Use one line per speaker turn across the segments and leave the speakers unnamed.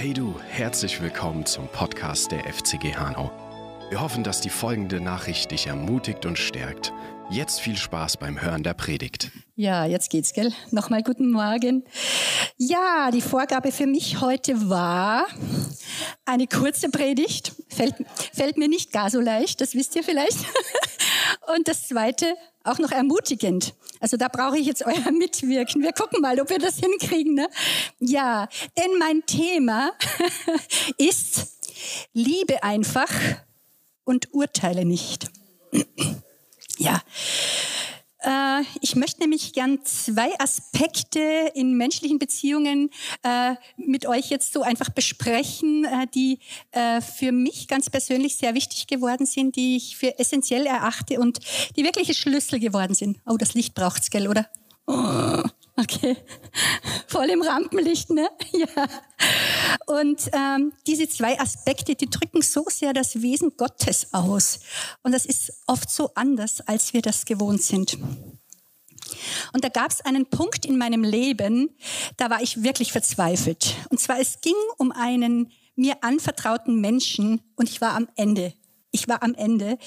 Hey du, herzlich willkommen zum Podcast der FCG Hanau. Wir hoffen, dass die folgende Nachricht dich ermutigt und stärkt. Jetzt viel Spaß beim Hören der Predigt.
Ja, jetzt geht's, gell? Nochmal guten Morgen. Ja, die Vorgabe für mich heute war eine kurze Predigt. Fällt, fällt mir nicht gar so leicht, das wisst ihr vielleicht. Und das zweite, auch noch ermutigend. Also da brauche ich jetzt euer Mitwirken. Wir gucken mal, ob wir das hinkriegen. Ne? Ja, denn mein Thema ist Liebe einfach und urteile nicht. ja. Äh, ich möchte nämlich gern zwei Aspekte in menschlichen Beziehungen äh, mit euch jetzt so einfach besprechen, äh, die für mich ganz persönlich sehr wichtig geworden sind, die ich für essentiell erachte und die wirkliche Schlüssel geworden sind. Oh, das Licht braucht's, gell, oder? Oh. Okay, voll im Rampenlicht, ne? Ja. Und ähm, diese zwei Aspekte, die drücken so sehr das Wesen Gottes aus. Und das ist oft so anders, als wir das gewohnt sind. Und da gab es einen Punkt in meinem Leben, da war ich wirklich verzweifelt. Und zwar, es ging um einen mir anvertrauten Menschen und ich war am Ende. Ich war am Ende.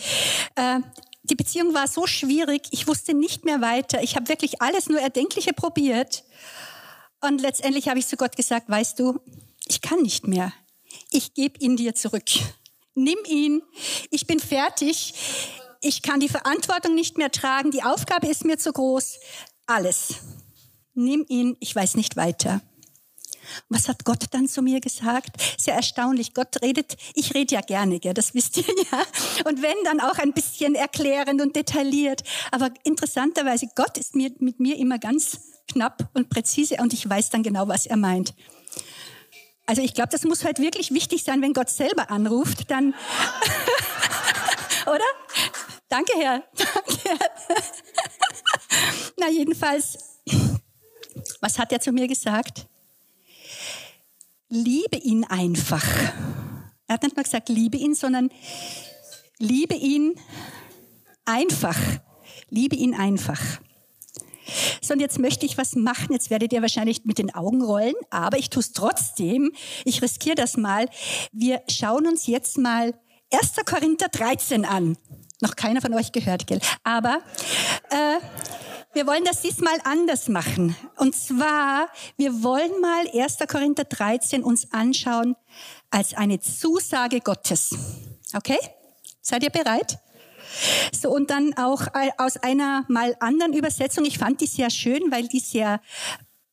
Äh, die Beziehung war so schwierig, ich wusste nicht mehr weiter. Ich habe wirklich alles nur Erdenkliche probiert. Und letztendlich habe ich zu Gott gesagt, weißt du, ich kann nicht mehr. Ich gebe ihn dir zurück. Nimm ihn. Ich bin fertig. Ich kann die Verantwortung nicht mehr tragen. Die Aufgabe ist mir zu groß. Alles. Nimm ihn. Ich weiß nicht weiter. Was hat Gott dann zu mir gesagt? Sehr erstaunlich. Gott redet, ich rede ja gerne, gell? das wisst ihr ja. Und wenn, dann auch ein bisschen erklärend und detailliert. Aber interessanterweise, Gott ist mir, mit mir immer ganz knapp und präzise und ich weiß dann genau, was er meint. Also ich glaube, das muss halt wirklich wichtig sein, wenn Gott selber anruft, dann, oder? Danke, Herr. Danke, Herr. Na, jedenfalls, was hat er zu mir gesagt? Liebe ihn einfach. Er hat nicht mal gesagt, liebe ihn, sondern liebe ihn einfach. Liebe ihn einfach. So, und jetzt möchte ich was machen. Jetzt werdet ihr wahrscheinlich mit den Augen rollen, aber ich tue es trotzdem. Ich riskiere das mal. Wir schauen uns jetzt mal 1. Korinther 13 an. Noch keiner von euch gehört, gell? Aber äh, wir wollen das diesmal anders machen. Und zwar, wir wollen mal 1. Korinther 13 uns anschauen als eine Zusage Gottes. Okay? Seid ihr bereit? So, und dann auch aus einer mal anderen Übersetzung. Ich fand die sehr schön, weil die sehr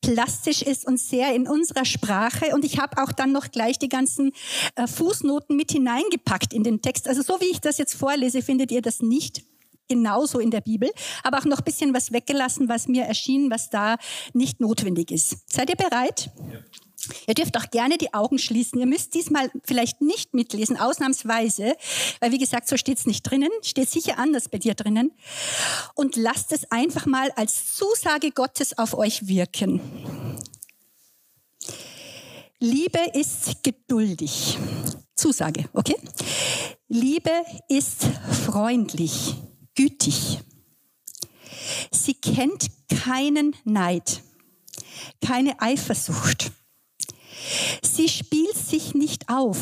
plastisch ist und sehr in unserer Sprache. Und ich habe auch dann noch gleich die ganzen äh, Fußnoten mit hineingepackt in den Text. Also so wie ich das jetzt vorlese, findet ihr das nicht genauso in der Bibel, aber auch noch ein bisschen was weggelassen, was mir erschien, was da nicht notwendig ist. Seid ihr bereit? Ja. Ihr dürft auch gerne die Augen schließen. Ihr müsst diesmal vielleicht nicht mitlesen, ausnahmsweise, weil wie gesagt, so steht es nicht drinnen, steht sicher anders bei dir drinnen. Und lasst es einfach mal als Zusage Gottes auf euch wirken. Liebe ist geduldig. Zusage, okay? Liebe ist freundlich gütig. Sie kennt keinen Neid, keine Eifersucht. Sie spielt sich nicht auf.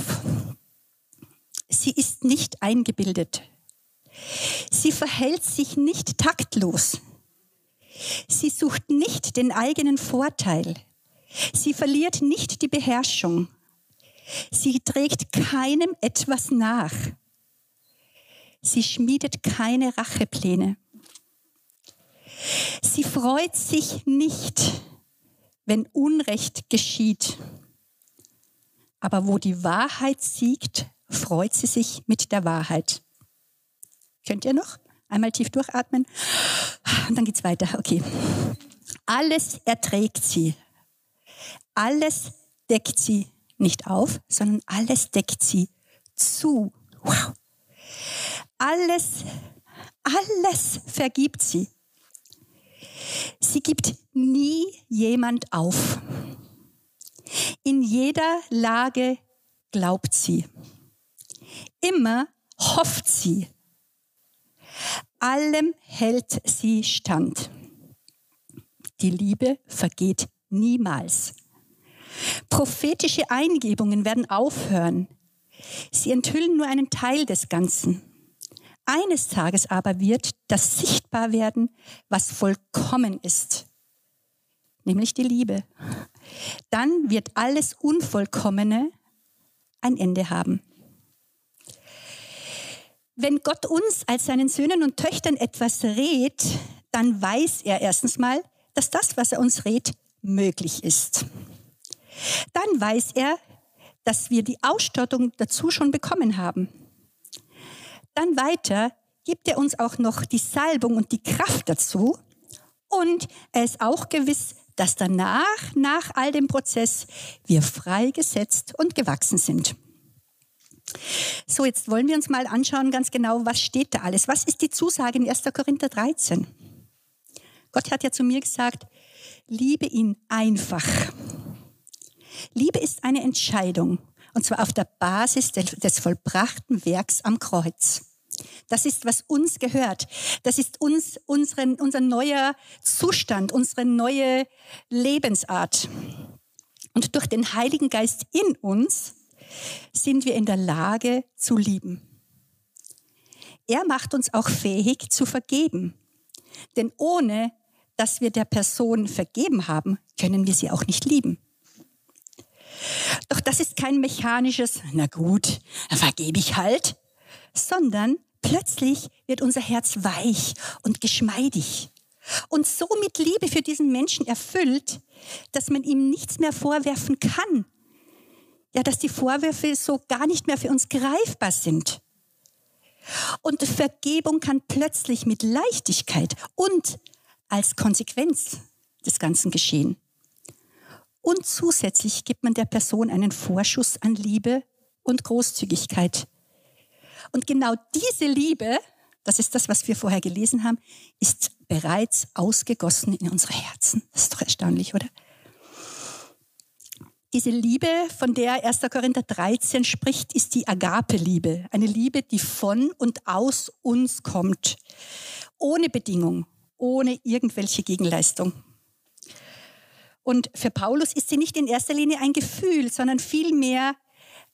Sie ist nicht eingebildet. Sie verhält sich nicht taktlos. Sie sucht nicht den eigenen Vorteil. Sie verliert nicht die Beherrschung. Sie trägt keinem etwas nach. Sie schmiedet keine Rachepläne. Sie freut sich nicht, wenn Unrecht geschieht. Aber wo die Wahrheit siegt, freut sie sich mit der Wahrheit. Könnt ihr noch? Einmal tief durchatmen. Und dann geht's weiter. Okay. Alles erträgt sie. Alles deckt sie nicht auf, sondern alles deckt sie zu. Wow alles, alles vergibt sie. Sie gibt nie jemand auf. In jeder Lage glaubt sie. Immer hofft sie. Allem hält sie stand. Die Liebe vergeht niemals. Prophetische Eingebungen werden aufhören. Sie enthüllen nur einen Teil des Ganzen. Eines Tages aber wird das sichtbar werden, was vollkommen ist, nämlich die Liebe. Dann wird alles Unvollkommene ein Ende haben. Wenn Gott uns als seinen Söhnen und Töchtern etwas rät, dann weiß er erstens mal, dass das, was er uns rät, möglich ist. Dann weiß er, dass wir die Ausstattung dazu schon bekommen haben. Dann weiter gibt er uns auch noch die Salbung und die Kraft dazu. Und er ist auch gewiss, dass danach, nach all dem Prozess, wir freigesetzt und gewachsen sind. So, jetzt wollen wir uns mal anschauen ganz genau, was steht da alles? Was ist die Zusage in 1. Korinther 13? Gott hat ja zu mir gesagt, liebe ihn einfach. Liebe ist eine Entscheidung, und zwar auf der Basis des vollbrachten Werks am Kreuz. Das ist, was uns gehört. Das ist uns, unseren, unser neuer Zustand, unsere neue Lebensart. Und durch den Heiligen Geist in uns sind wir in der Lage zu lieben. Er macht uns auch fähig zu vergeben. Denn ohne dass wir der Person vergeben haben, können wir sie auch nicht lieben. Doch das ist kein mechanisches, na gut, vergebe ich halt, sondern plötzlich wird unser Herz weich und geschmeidig und so mit Liebe für diesen Menschen erfüllt, dass man ihm nichts mehr vorwerfen kann. Ja, dass die Vorwürfe so gar nicht mehr für uns greifbar sind. Und Vergebung kann plötzlich mit Leichtigkeit und als Konsequenz des Ganzen geschehen. Und zusätzlich gibt man der Person einen Vorschuss an Liebe und Großzügigkeit. Und genau diese Liebe, das ist das, was wir vorher gelesen haben, ist bereits ausgegossen in unsere Herzen. Das ist doch erstaunlich, oder? Diese Liebe, von der 1. Korinther 13 spricht, ist die Agape-Liebe. Eine Liebe, die von und aus uns kommt. Ohne Bedingung, ohne irgendwelche Gegenleistung. Und für Paulus ist sie nicht in erster Linie ein Gefühl, sondern vielmehr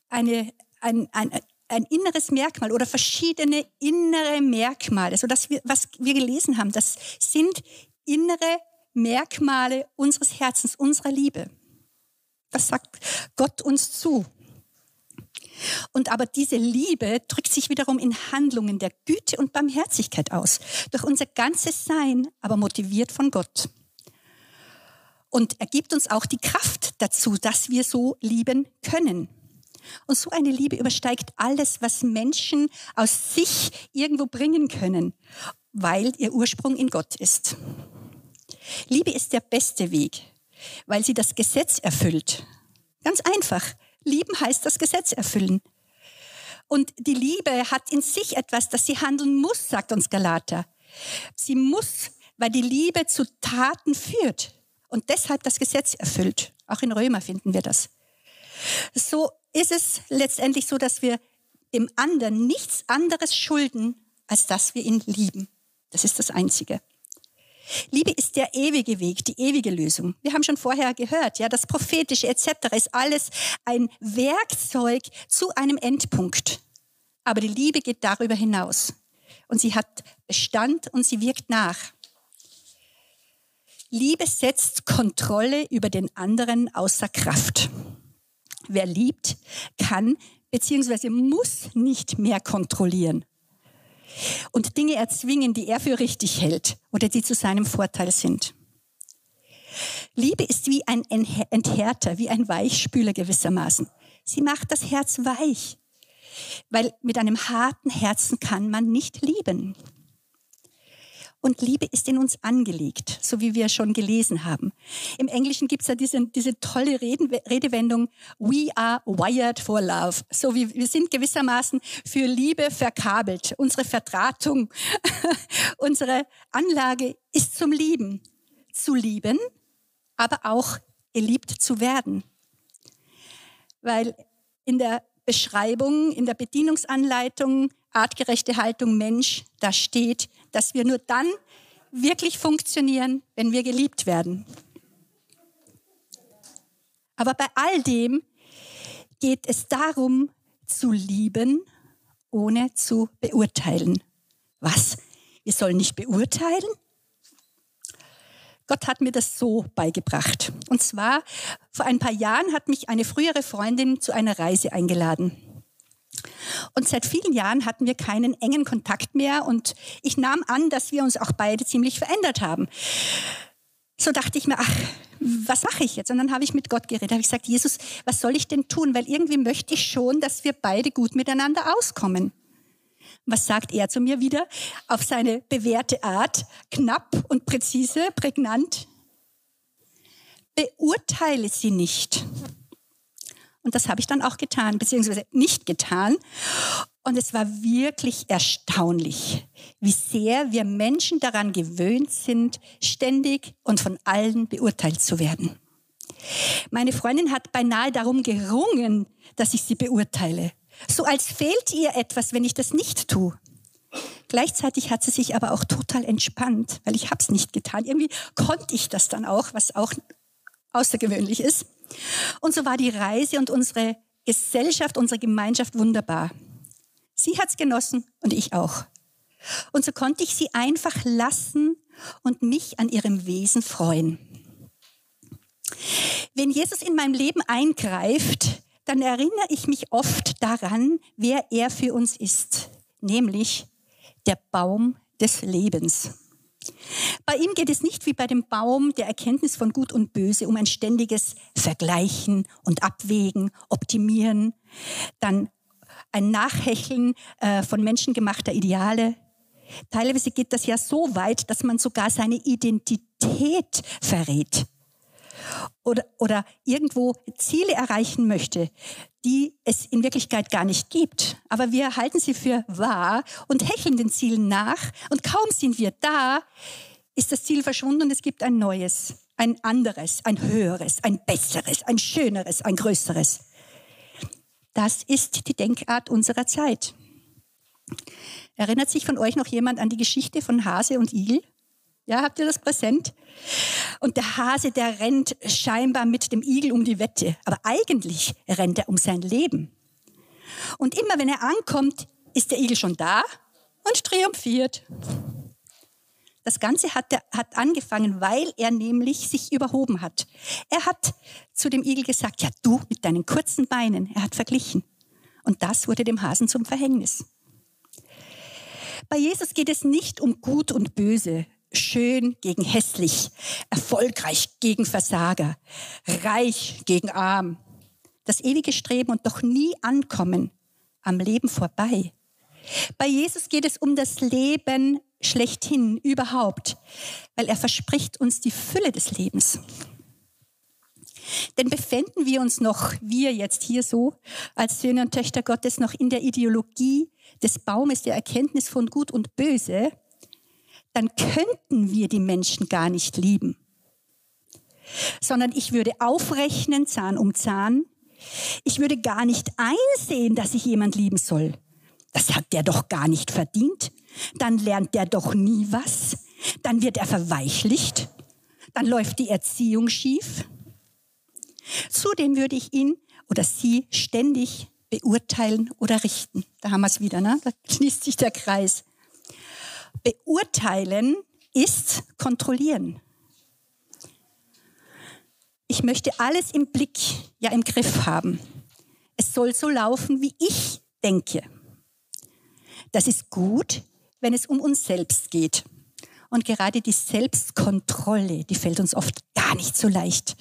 eine, ein, ein, ein inneres Merkmal oder verschiedene innere Merkmale. So wir, was wir gelesen haben, das sind innere Merkmale unseres Herzens, unserer Liebe. Das sagt Gott uns zu. Und aber diese Liebe drückt sich wiederum in Handlungen der Güte und Barmherzigkeit aus. Durch unser ganzes Sein, aber motiviert von Gott. Und er gibt uns auch die Kraft dazu, dass wir so lieben können. Und so eine Liebe übersteigt alles, was Menschen aus sich irgendwo bringen können, weil ihr Ursprung in Gott ist. Liebe ist der beste Weg, weil sie das Gesetz erfüllt. Ganz einfach. Lieben heißt das Gesetz erfüllen. Und die Liebe hat in sich etwas, das sie handeln muss, sagt uns Galater. Sie muss, weil die Liebe zu Taten führt und deshalb das Gesetz erfüllt. Auch in Römer finden wir das. So ist es letztendlich so, dass wir dem anderen nichts anderes schulden, als dass wir ihn lieben. Das ist das Einzige. Liebe ist der ewige Weg, die ewige Lösung. Wir haben schon vorher gehört, ja, das prophetische etc. ist alles ein Werkzeug zu einem Endpunkt. Aber die Liebe geht darüber hinaus. Und sie hat Bestand und sie wirkt nach. Liebe setzt Kontrolle über den anderen außer Kraft. Wer liebt, kann bzw. muss nicht mehr kontrollieren und Dinge erzwingen, die er für richtig hält oder die zu seinem Vorteil sind. Liebe ist wie ein Enthärter, wie ein Weichspüler gewissermaßen. Sie macht das Herz weich, weil mit einem harten Herzen kann man nicht lieben. Und Liebe ist in uns angelegt, so wie wir schon gelesen haben. Im Englischen gibt es ja diese, diese tolle Reden, Redewendung, we are wired for love. So wie wir sind gewissermaßen für Liebe verkabelt. Unsere Verdrahtung, unsere Anlage ist zum Lieben. Zu lieben, aber auch geliebt zu werden. Weil in der Beschreibung, in der Bedienungsanleitung, artgerechte Haltung Mensch, da steht, dass wir nur dann wirklich funktionieren, wenn wir geliebt werden. Aber bei all dem geht es darum, zu lieben, ohne zu beurteilen. Was? Wir sollen nicht beurteilen? Gott hat mir das so beigebracht. Und zwar, vor ein paar Jahren hat mich eine frühere Freundin zu einer Reise eingeladen. Und seit vielen Jahren hatten wir keinen engen Kontakt mehr und ich nahm an, dass wir uns auch beide ziemlich verändert haben. So dachte ich mir, ach, was mache ich jetzt? Und dann habe ich mit Gott geredet. habe ich gesagt, Jesus, was soll ich denn tun? Weil irgendwie möchte ich schon, dass wir beide gut miteinander auskommen. Was sagt er zu mir wieder? Auf seine bewährte Art, knapp und präzise, prägnant. Beurteile sie nicht. Und das habe ich dann auch getan, beziehungsweise nicht getan. Und es war wirklich erstaunlich, wie sehr wir Menschen daran gewöhnt sind, ständig und von allen beurteilt zu werden. Meine Freundin hat beinahe darum gerungen, dass ich sie beurteile. So als fehlt ihr etwas, wenn ich das nicht tue. Gleichzeitig hat sie sich aber auch total entspannt, weil ich habe es nicht getan. Irgendwie konnte ich das dann auch, was auch außergewöhnlich ist. Und so war die Reise und unsere Gesellschaft, unsere Gemeinschaft wunderbar. Sie hat's genossen und ich auch. Und so konnte ich sie einfach lassen und mich an ihrem Wesen freuen. Wenn Jesus in meinem Leben eingreift, dann erinnere ich mich oft daran, wer er für uns ist, nämlich der Baum des Lebens. Bei ihm geht es nicht wie bei dem Baum der Erkenntnis von Gut und Böse um ein ständiges Vergleichen und Abwägen, Optimieren, dann ein Nachhecheln äh, von menschengemachter Ideale. Teilweise geht das ja so weit, dass man sogar seine Identität verrät oder, oder irgendwo Ziele erreichen möchte, die es in Wirklichkeit gar nicht gibt. Aber wir halten sie für wahr und hecheln den Zielen nach. Und kaum sind wir da, ist das Ziel verschwunden und es gibt ein neues, ein anderes, ein höheres, ein besseres, ein schöneres, ein größeres. Das ist die Denkart unserer Zeit. Erinnert sich von euch noch jemand an die Geschichte von Hase und Igel? Ja, habt ihr das präsent? Und der Hase, der rennt scheinbar mit dem Igel um die Wette. Aber eigentlich rennt er um sein Leben. Und immer wenn er ankommt, ist der Igel schon da und triumphiert. Das Ganze hat, er, hat angefangen, weil er nämlich sich überhoben hat. Er hat zu dem Igel gesagt, ja du mit deinen kurzen Beinen. Er hat verglichen. Und das wurde dem Hasen zum Verhängnis. Bei Jesus geht es nicht um Gut und Böse, schön gegen hässlich, erfolgreich gegen Versager, reich gegen arm. Das ewige Streben und doch nie ankommen am Leben vorbei. Bei Jesus geht es um das Leben schlechthin überhaupt, weil er verspricht uns die Fülle des Lebens. Denn befänden wir uns noch, wir jetzt hier so, als Söhne und Töchter Gottes, noch in der Ideologie des Baumes der Erkenntnis von Gut und Böse, dann könnten wir die Menschen gar nicht lieben. Sondern ich würde aufrechnen, Zahn um Zahn. Ich würde gar nicht einsehen, dass ich jemand lieben soll. Das hat der doch gar nicht verdient. Dann lernt der doch nie was. Dann wird er verweichlicht. Dann läuft die Erziehung schief. Zudem würde ich ihn oder sie ständig beurteilen oder richten. Da haben wir es wieder, ne? da schließt sich der Kreis. Beurteilen ist kontrollieren. Ich möchte alles im Blick, ja im Griff haben. Es soll so laufen, wie ich denke. Das ist gut, wenn es um uns selbst geht. Und gerade die Selbstkontrolle, die fällt uns oft gar nicht so leicht.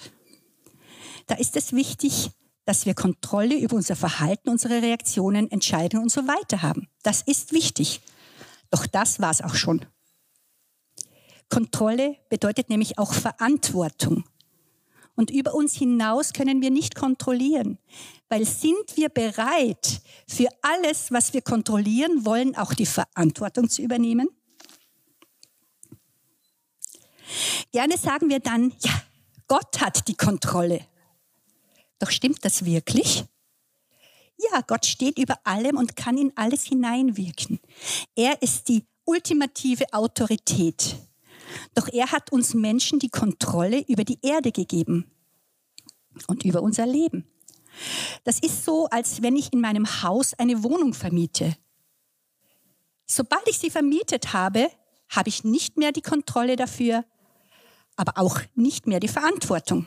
Da ist es wichtig, dass wir Kontrolle über unser Verhalten, unsere Reaktionen, Entscheidungen und so weiter haben. Das ist wichtig. Doch das war es auch schon. Kontrolle bedeutet nämlich auch Verantwortung. Und über uns hinaus können wir nicht kontrollieren, weil sind wir bereit, für alles, was wir kontrollieren wollen, auch die Verantwortung zu übernehmen? Gerne sagen wir dann, ja, Gott hat die Kontrolle. Doch stimmt das wirklich? Ja, Gott steht über allem und kann in alles hineinwirken. Er ist die ultimative Autorität. Doch er hat uns Menschen die Kontrolle über die Erde gegeben. und über unser Leben. Das ist so, als wenn ich in meinem Haus eine Wohnung vermiete. Sobald ich sie vermietet habe, habe ich nicht mehr die Kontrolle dafür, aber auch nicht mehr die Verantwortung.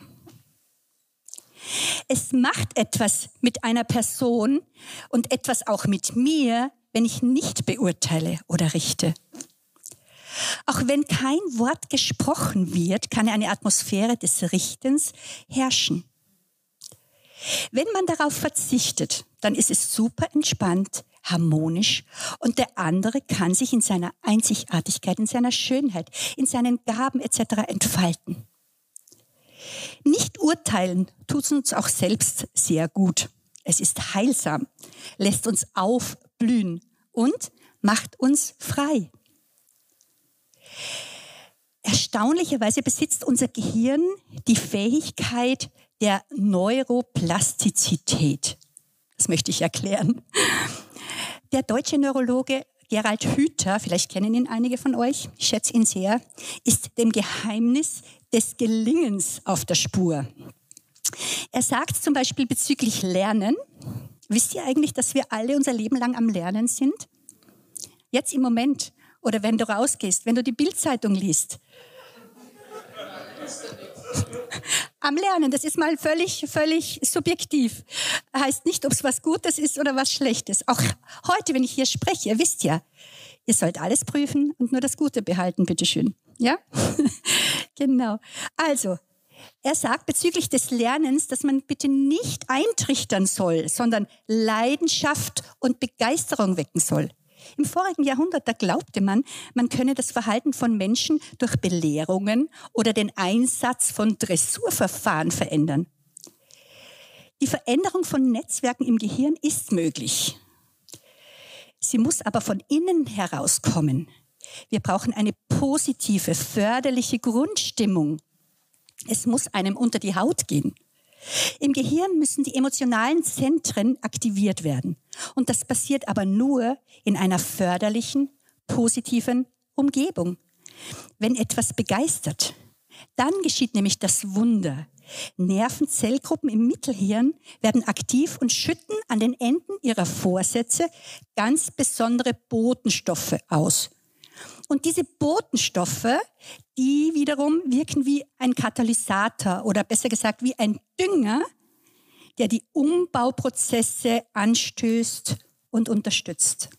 Es macht etwas mit einer Person und etwas auch mit mir, wenn ich nicht beurteile oder richte. Auch wenn kein Wort gesprochen wird, kann eine Atmosphäre des Richtens herrschen. Wenn man darauf verzichtet, dann ist es super entspannt, harmonisch und der andere kann sich in seiner Einzigartigkeit, in seiner Schönheit, in seinen Gaben etc. entfalten. Nicht urteilen tut uns auch selbst sehr gut. Es ist heilsam, lässt uns aufblühen und macht uns frei. Erstaunlicherweise besitzt unser Gehirn die Fähigkeit der Neuroplastizität. Das möchte ich erklären. Der deutsche Neurologe Gerald Hüther, vielleicht kennen ihn einige von euch, ich schätze ihn sehr, ist dem Geheimnis des Gelingens auf der Spur. Er sagt zum Beispiel bezüglich Lernen, wisst ihr eigentlich, dass wir alle unser Leben lang am Lernen sind? Jetzt im Moment oder wenn du rausgehst, wenn du die Bildzeitung liest. Am Lernen, das ist mal völlig, völlig subjektiv. Heißt nicht, ob es was Gutes ist oder was Schlechtes. Auch heute, wenn ich hier spreche, ihr wisst ja, ihr sollt alles prüfen und nur das Gute behalten, bitteschön. Ja? genau. Also, er sagt bezüglich des Lernens, dass man bitte nicht eintrichtern soll, sondern Leidenschaft und Begeisterung wecken soll. Im vorigen Jahrhundert, da glaubte man, man könne das Verhalten von Menschen durch Belehrungen oder den Einsatz von Dressurverfahren verändern. Die Veränderung von Netzwerken im Gehirn ist möglich. Sie muss aber von innen herauskommen. Wir brauchen eine positive, förderliche Grundstimmung. Es muss einem unter die Haut gehen. Im Gehirn müssen die emotionalen Zentren aktiviert werden. Und das passiert aber nur in einer förderlichen, positiven Umgebung. Wenn etwas begeistert, dann geschieht nämlich das Wunder. Nervenzellgruppen im Mittelhirn werden aktiv und schütten an den Enden ihrer Vorsätze ganz besondere Botenstoffe aus. Und diese Botenstoffe, die wiederum wirken wie ein Katalysator oder besser gesagt wie ein Dünger, der die Umbauprozesse anstößt und unterstützt.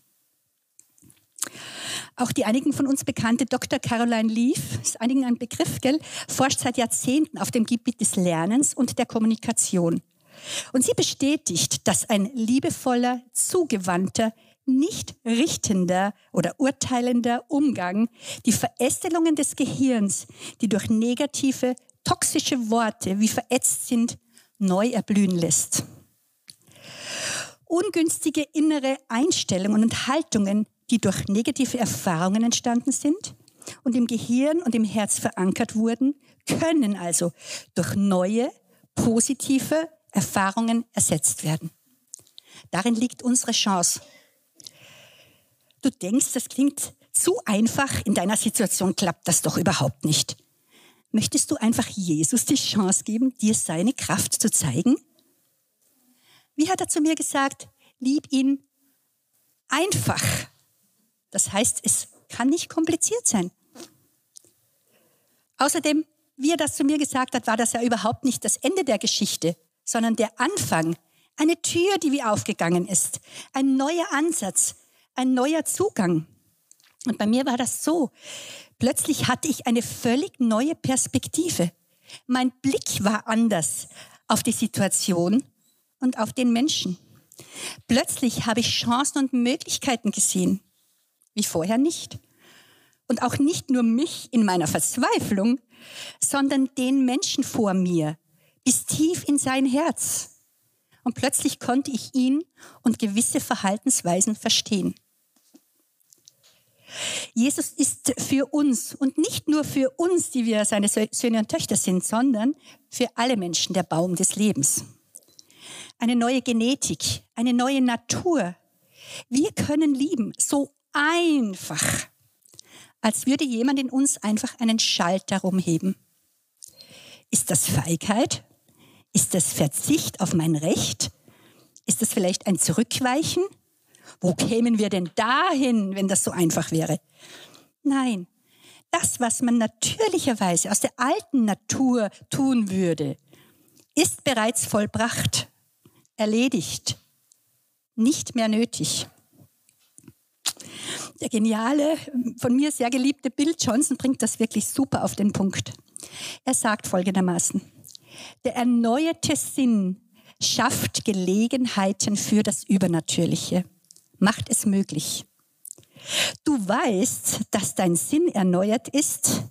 Auch die einigen von uns bekannte Dr. Caroline Leaf, ist einigen ein Begriff, gell, forscht seit Jahrzehnten auf dem Gebiet des Lernens und der Kommunikation. Und sie bestätigt, dass ein liebevoller, zugewandter, nicht richtender oder urteilender Umgang die Verästelungen des Gehirns, die durch negative, toxische Worte wie verätzt sind, neu erblühen lässt. Ungünstige innere Einstellungen und Haltungen, die durch negative Erfahrungen entstanden sind und im Gehirn und im Herz verankert wurden, können also durch neue, positive Erfahrungen ersetzt werden. Darin liegt unsere Chance. Du denkst, das klingt zu einfach, in deiner Situation klappt das doch überhaupt nicht. Möchtest du einfach Jesus die Chance geben, dir seine Kraft zu zeigen? Wie hat er zu mir gesagt? Lieb ihn einfach. Das heißt, es kann nicht kompliziert sein. Außerdem, wie er das zu mir gesagt hat, war das ja überhaupt nicht das Ende der Geschichte, sondern der Anfang. Eine Tür, die wie aufgegangen ist. Ein neuer Ansatz, ein neuer Zugang. Und bei mir war das so. Plötzlich hatte ich eine völlig neue Perspektive. Mein Blick war anders auf die Situation und auf den Menschen. Plötzlich habe ich Chancen und Möglichkeiten gesehen, wie vorher nicht. Und auch nicht nur mich in meiner Verzweiflung, sondern den Menschen vor mir, bis tief in sein Herz. Und plötzlich konnte ich ihn und gewisse Verhaltensweisen verstehen. Jesus ist für uns und nicht nur für uns, die wir seine Söhne und Töchter sind, sondern für alle Menschen der Baum des Lebens. Eine neue Genetik, eine neue Natur. Wir können lieben, so einfach, als würde jemand in uns einfach einen Schalter rumheben. Ist das Feigheit? Ist das Verzicht auf mein Recht? Ist das vielleicht ein Zurückweichen? Wo kämen wir denn dahin, wenn das so einfach wäre? Nein, das, was man natürlicherweise aus der alten Natur tun würde, ist bereits vollbracht, erledigt, nicht mehr nötig. Der geniale, von mir sehr geliebte Bill Johnson bringt das wirklich super auf den Punkt. Er sagt folgendermaßen, der erneuerte Sinn schafft Gelegenheiten für das Übernatürliche, macht es möglich. Du weißt, dass dein Sinn erneuert ist,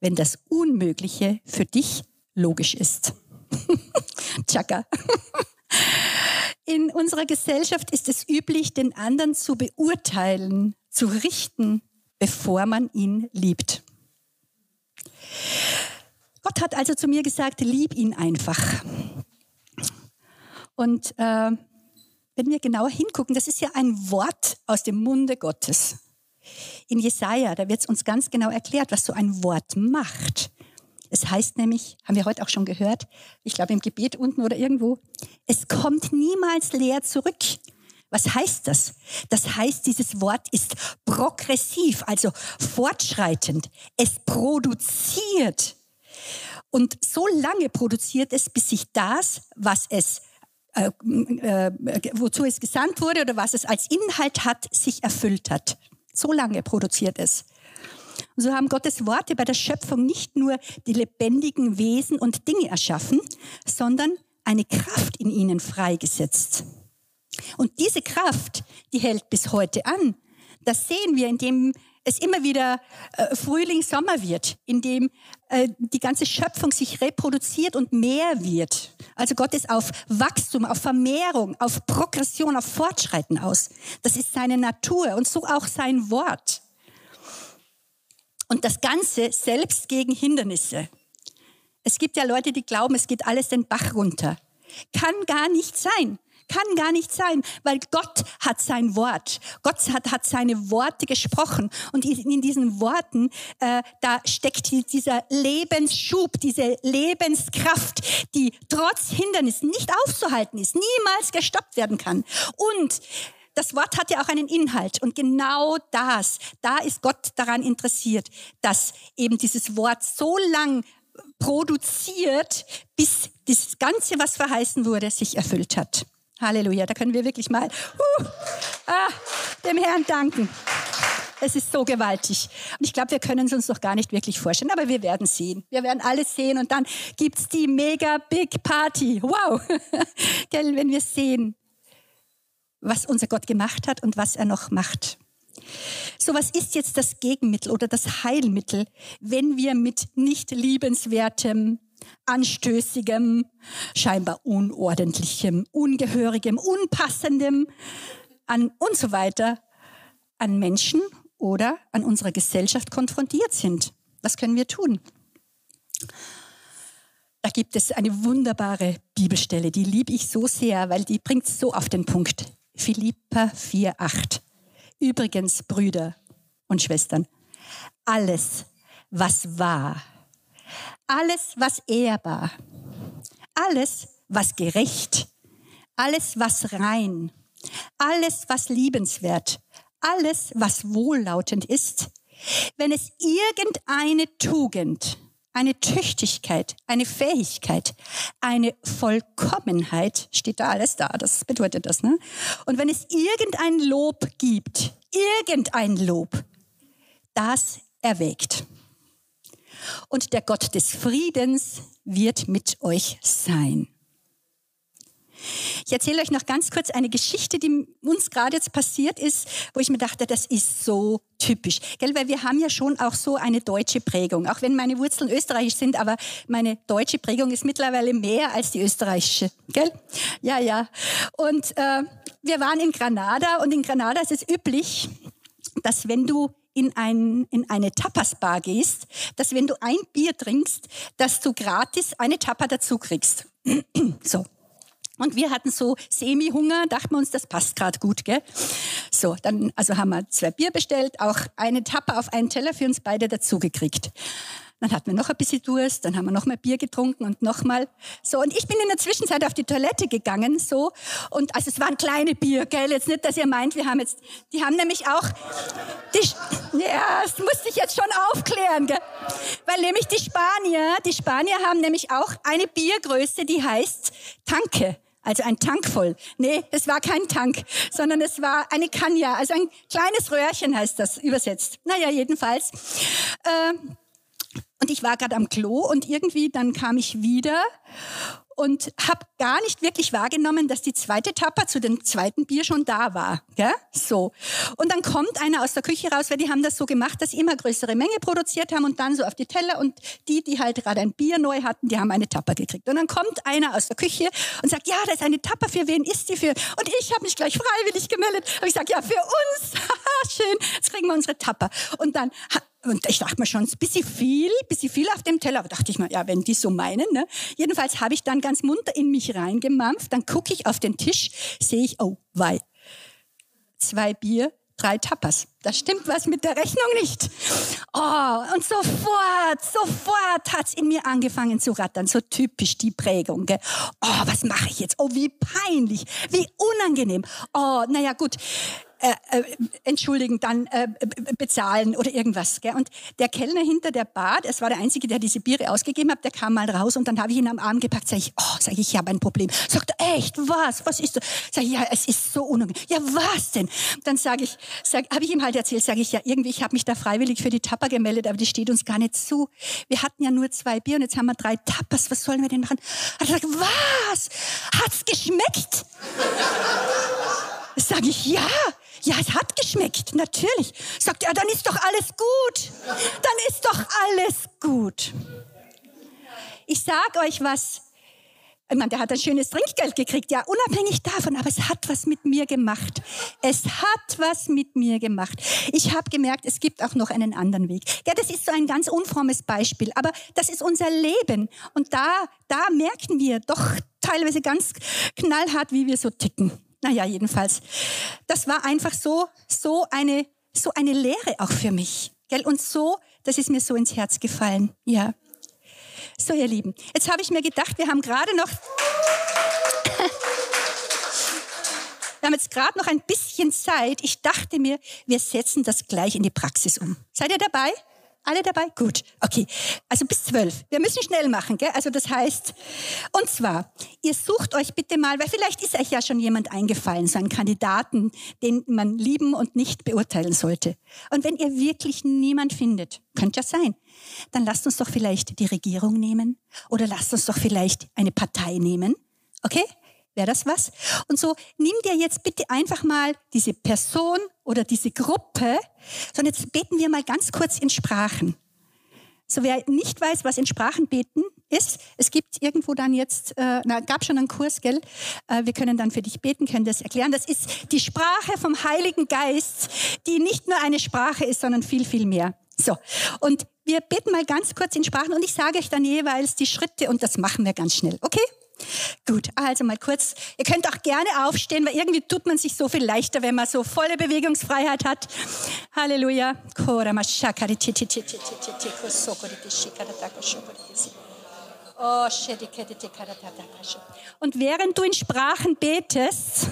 wenn das Unmögliche für dich logisch ist. Chaka. In unserer Gesellschaft ist es üblich, den anderen zu beurteilen, zu richten, bevor man ihn liebt. Gott hat also zu mir gesagt, lieb ihn einfach. Und äh, wenn wir genauer hingucken, das ist ja ein Wort aus dem Munde Gottes. In Jesaja, da wird es uns ganz genau erklärt, was so ein Wort macht. Es heißt nämlich, haben wir heute auch schon gehört, ich glaube im Gebet unten oder irgendwo, es kommt niemals leer zurück. Was heißt das? Das heißt, dieses Wort ist progressiv, also fortschreitend. Es produziert. Und so lange produziert es, bis sich das, was es äh, äh, wozu es gesandt wurde oder was es als Inhalt hat, sich erfüllt hat. So lange produziert es. Und so haben Gottes Worte bei der Schöpfung nicht nur die lebendigen Wesen und Dinge erschaffen, sondern eine Kraft in ihnen freigesetzt. Und diese Kraft, die hält bis heute an. Das sehen wir, indem es immer wieder äh, Frühling, Sommer wird, indem äh, die ganze Schöpfung sich reproduziert und mehr wird. Also Gott ist auf Wachstum, auf Vermehrung, auf Progression, auf Fortschreiten aus. Das ist seine Natur und so auch sein Wort. Und das Ganze selbst gegen Hindernisse. Es gibt ja Leute, die glauben, es geht alles den Bach runter. Kann gar nicht sein. Kann gar nicht sein, weil Gott hat sein Wort. Gott hat, hat seine Worte gesprochen. Und in diesen Worten, äh, da steckt dieser Lebensschub, diese Lebenskraft, die trotz Hindernissen nicht aufzuhalten ist, niemals gestoppt werden kann. Und das Wort hat ja auch einen Inhalt. Und genau das, da ist Gott daran interessiert, dass eben dieses Wort so lang produziert, bis das Ganze, was verheißen wurde, sich erfüllt hat. Halleluja, da können wir wirklich mal uh, ah, dem Herrn danken. Es ist so gewaltig. Und ich glaube, wir können es uns noch gar nicht wirklich vorstellen, aber wir werden sehen. Wir werden alles sehen und dann gibt es die mega big Party. Wow. Gell, wenn wir sehen, was unser Gott gemacht hat und was er noch macht. So, was ist jetzt das Gegenmittel oder das Heilmittel, wenn wir mit nicht liebenswertem, anstößigem, scheinbar unordentlichem, ungehörigem, unpassendem an und so weiter an Menschen oder an unserer Gesellschaft konfrontiert sind. Was können wir tun? Da gibt es eine wunderbare Bibelstelle, die liebe ich so sehr, weil die bringt so auf den Punkt. Philippa 4,8. Übrigens, Brüder und Schwestern, alles, was war, alles, was ehrbar, alles, was gerecht, alles, was rein, alles, was liebenswert, alles, was wohllautend ist, wenn es irgendeine Tugend, eine Tüchtigkeit, eine Fähigkeit, eine Vollkommenheit, steht da alles da, das bedeutet das. Ne? Und wenn es irgendein Lob gibt, irgendein Lob, das erwägt. Und der Gott des Friedens wird mit euch sein. Ich erzähle euch noch ganz kurz eine Geschichte, die uns gerade jetzt passiert ist, wo ich mir dachte, das ist so typisch. Gell? Weil wir haben ja schon auch so eine deutsche Prägung, auch wenn meine Wurzeln österreichisch sind, aber meine deutsche Prägung ist mittlerweile mehr als die österreichische. Gell? Ja, ja. Und äh, wir waren in Granada und in Granada ist es üblich, dass wenn du in, ein, in eine Tapas-Bar gehst, dass wenn du ein Bier trinkst, dass du gratis eine Tapa dazu kriegst. so. Und wir hatten so Semi-Hunger, dachten wir uns, das passt gerade gut, gell? So, dann also haben wir zwei Bier bestellt, auch eine Tappe auf einen Teller für uns beide dazugekriegt. Dann hatten wir noch ein bisschen Durst, dann haben wir noch mal Bier getrunken und noch mal so. Und ich bin in der Zwischenzeit auf die Toilette gegangen, so. Und also es waren kleine Bier, gell? Jetzt nicht, dass ihr meint, wir haben jetzt, die haben nämlich auch, die, ja, das musste ich jetzt schon aufklären, gell? Weil nämlich die Spanier, die Spanier haben nämlich auch eine Biergröße, die heißt Tanke. Also ein Tank voll. Nee, es war kein Tank, sondern es war eine Kanja, also ein kleines Röhrchen heißt das übersetzt. Naja, jedenfalls. Äh, und ich war gerade am Klo und irgendwie dann kam ich wieder und habe gar nicht wirklich wahrgenommen, dass die zweite Tapper zu dem zweiten Bier schon da war. Gell? So. Und dann kommt einer aus der Küche raus, weil die haben das so gemacht, dass sie immer größere Menge produziert haben und dann so auf die Teller und die, die halt gerade ein Bier neu hatten, die haben eine Tapper gekriegt. Und dann kommt einer aus der Küche und sagt, ja, da ist eine Tapper, für wen ist die für? Und ich habe mich gleich freiwillig gemeldet. Aber ich sage, ja, für uns. Schön, jetzt kriegen wir unsere Tapper. Und dann und ich dachte mir schon, ein bisschen viel, ein bisschen viel auf dem Teller. Aber dachte ich mir, ja, wenn die so meinen. Ne? Jedenfalls habe ich dann ganz munter in mich reingemampft. Dann gucke ich auf den Tisch, sehe ich, oh, wei. Zwei Bier, drei Tapas. Da stimmt was mit der Rechnung nicht. Oh, und sofort, sofort hat's in mir angefangen zu rattern. So typisch die Prägung. Gell? Oh, was mache ich jetzt? Oh, wie peinlich, wie unangenehm. Oh, naja, gut äh, äh, entschuldigen, dann äh, bezahlen oder irgendwas. Gell? Und der Kellner hinter der Bar, es war der Einzige, der diese Biere ausgegeben hat, der kam mal raus und dann habe ich ihn am Arm gepackt, sage ich, oh, sage ich, ich habe ein Problem. Sagt er, echt, was? Was ist das? Sag ich, ja, es ist so unangenehm. Ja, was denn? Dann sage ich, sag, habe ich ihm halt erzählt, sage ich, ja, irgendwie, ich habe mich da freiwillig für die Tapper gemeldet, aber die steht uns gar nicht zu. Wir hatten ja nur zwei Bier und jetzt haben wir drei Tappers, was sollen wir denn machen? Er gesagt, was? Hat's geschmeckt? Sage ich, ja. Ja, es hat geschmeckt, natürlich. Sagt er, dann ist doch alles gut. Dann ist doch alles gut. Ich sag euch was. Ich meine, der hat ein schönes Trinkgeld gekriegt, ja, unabhängig davon, aber es hat was mit mir gemacht. Es hat was mit mir gemacht. Ich habe gemerkt, es gibt auch noch einen anderen Weg. Ja, das ist so ein ganz unformes Beispiel, aber das ist unser Leben. Und da, da merken wir doch teilweise ganz knallhart, wie wir so ticken. Naja, jedenfalls. Das war einfach so, so eine, so eine Lehre auch für mich. Gell? Und so, das ist mir so ins Herz gefallen. Ja. So, ihr Lieben. Jetzt habe ich mir gedacht, wir haben gerade noch, wir haben jetzt gerade noch ein bisschen Zeit. Ich dachte mir, wir setzen das gleich in die Praxis um. Seid ihr dabei? Alle dabei? Gut. Okay. Also bis zwölf. Wir müssen schnell machen, gell? Also das heißt, und zwar, ihr sucht euch bitte mal, weil vielleicht ist euch ja schon jemand eingefallen, so einen Kandidaten, den man lieben und nicht beurteilen sollte. Und wenn ihr wirklich niemand findet, könnte ja sein, dann lasst uns doch vielleicht die Regierung nehmen oder lasst uns doch vielleicht eine Partei nehmen. Okay? Wäre das was? Und so nimm dir jetzt bitte einfach mal diese Person oder diese Gruppe, sondern jetzt beten wir mal ganz kurz in Sprachen. So wer nicht weiß, was in Sprachen beten ist, es gibt irgendwo dann jetzt, äh, na, gab schon einen Kurs, gell? Äh, wir können dann für dich beten, können das erklären. Das ist die Sprache vom Heiligen Geist, die nicht nur eine Sprache ist, sondern viel, viel mehr. So. Und wir beten mal ganz kurz in Sprachen und ich sage euch dann jeweils die Schritte und das machen wir ganz schnell. Okay? Gut, also mal kurz. Ihr könnt auch gerne aufstehen, weil irgendwie tut man sich so viel leichter, wenn man so volle Bewegungsfreiheit hat. Halleluja. Und während du in Sprachen betest,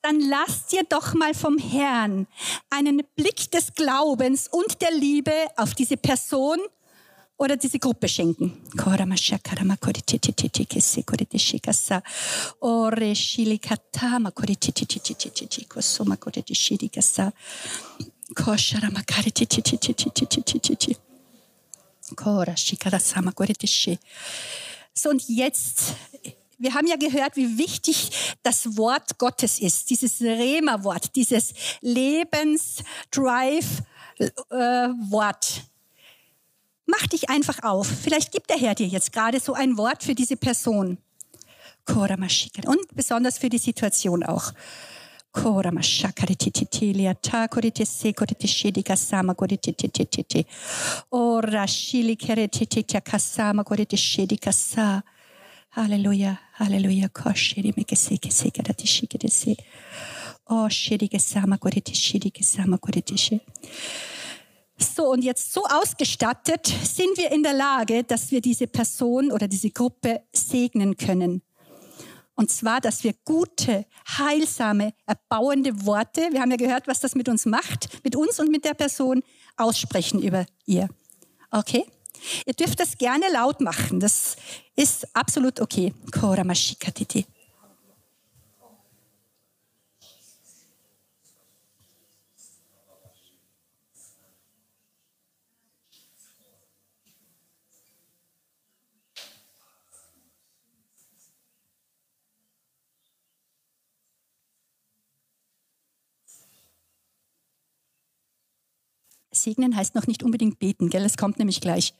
dann lass dir doch mal vom Herrn einen Blick des Glaubens und der Liebe auf diese Person oder diese Gruppe schenken. So und jetzt wir haben ja gehört, wie wichtig das Wort Gottes ist, dieses Rema-Wort, dieses Lebensdrive-Wort. Mach dich einfach auf. Vielleicht gibt der Herr dir jetzt gerade so ein Wort für diese Person. Und besonders für die Situation auch. Halleluja, Halleluja. Koshiri meke se ke se karati shikere se. Oh kasama korite shidi. So, und jetzt so ausgestattet sind wir in der Lage, dass wir diese Person oder diese Gruppe segnen können. Und zwar, dass wir gute, heilsame, erbauende Worte, wir haben ja gehört, was das mit uns macht, mit uns und mit der Person, aussprechen über ihr. Okay? Ihr dürft das gerne laut machen. Das ist absolut okay. Kora. Segnen heißt noch nicht unbedingt beten, gell? Es kommt nämlich gleich.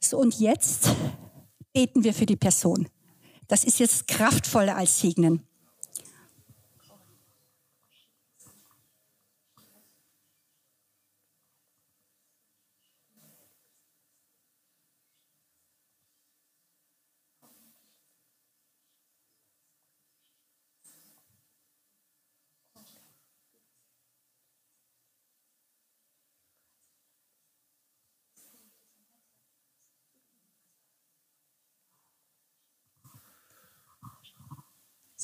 So, und jetzt beten wir für die Person. Das ist jetzt kraftvoller als Segnen.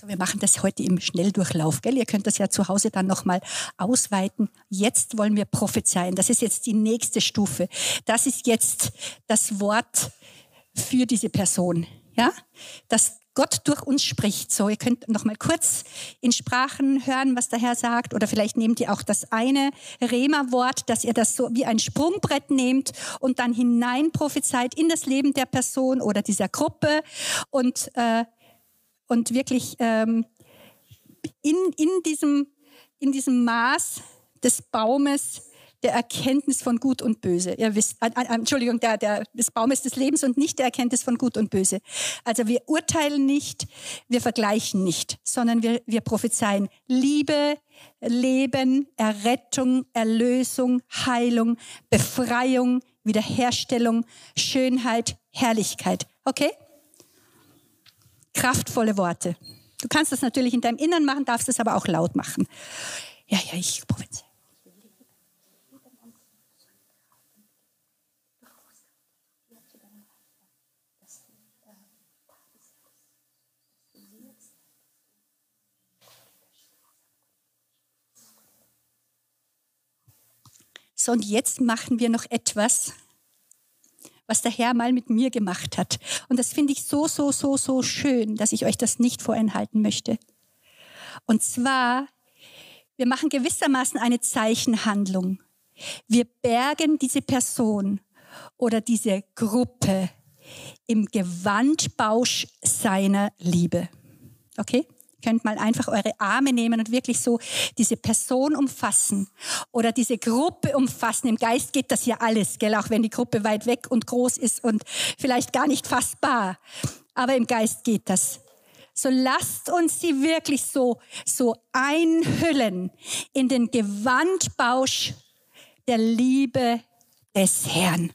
So, wir machen das heute im Schnelldurchlauf, gell? Ihr könnt das ja zu Hause dann nochmal ausweiten. Jetzt wollen wir prophezeien. Das ist jetzt die nächste Stufe. Das ist jetzt das Wort für diese Person, ja? Dass Gott durch uns spricht. So, ihr könnt noch mal kurz in Sprachen hören, was der Herr sagt, oder vielleicht nehmt ihr auch das eine Rema-Wort, dass ihr das so wie ein Sprungbrett nehmt und dann hinein prophezeit in das Leben der Person oder dieser Gruppe und äh, und wirklich ähm, in, in, diesem, in diesem Maß des Baumes der Erkenntnis von Gut und Böse. Ihr wisst, äh, Entschuldigung, der, der, des Baumes des Lebens und nicht der Erkenntnis von Gut und Böse. Also wir urteilen nicht, wir vergleichen nicht, sondern wir, wir prophezeien Liebe, Leben, Errettung, Erlösung, Heilung, Befreiung, Wiederherstellung, Schönheit, Herrlichkeit. Okay? Kraftvolle Worte. Du kannst das natürlich in deinem Innern machen, darfst es aber auch laut machen. Ja, ja, ich prophezei. So, und jetzt machen wir noch etwas, was der Herr mal mit mir gemacht hat. Und das finde ich so, so, so, so schön, dass ich euch das nicht vorenthalten möchte. Und zwar, wir machen gewissermaßen eine Zeichenhandlung. Wir bergen diese Person oder diese Gruppe im Gewandbausch seiner Liebe. Okay? Könnt mal einfach eure Arme nehmen und wirklich so diese Person umfassen oder diese Gruppe umfassen. Im Geist geht das ja alles, gell? auch wenn die Gruppe weit weg und groß ist und vielleicht gar nicht fassbar. Aber im Geist geht das. So lasst uns sie wirklich so, so einhüllen in den Gewandbausch der Liebe des Herrn.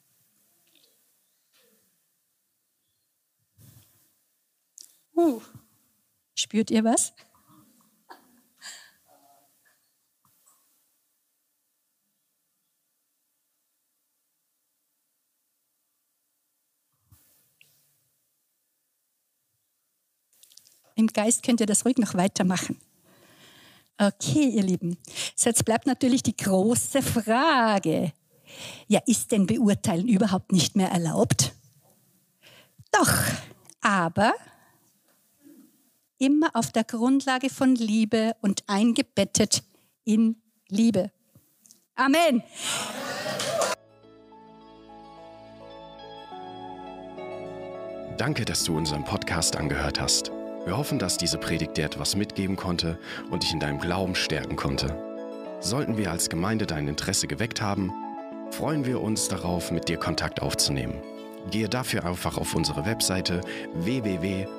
Uh. Spürt ihr was? Im Geist könnt ihr das ruhig noch weitermachen. Okay, ihr Lieben. So, jetzt bleibt natürlich die große Frage. Ja, ist denn Beurteilen überhaupt nicht mehr erlaubt? Doch, aber immer auf der Grundlage von Liebe und eingebettet in Liebe. Amen.
Danke, dass du unseren Podcast angehört hast. Wir hoffen, dass diese Predigt dir etwas mitgeben konnte und dich in deinem Glauben stärken konnte. Sollten wir als Gemeinde dein Interesse geweckt haben, freuen wir uns darauf, mit dir Kontakt aufzunehmen. Gehe dafür einfach auf unsere Webseite www.fcghu.de.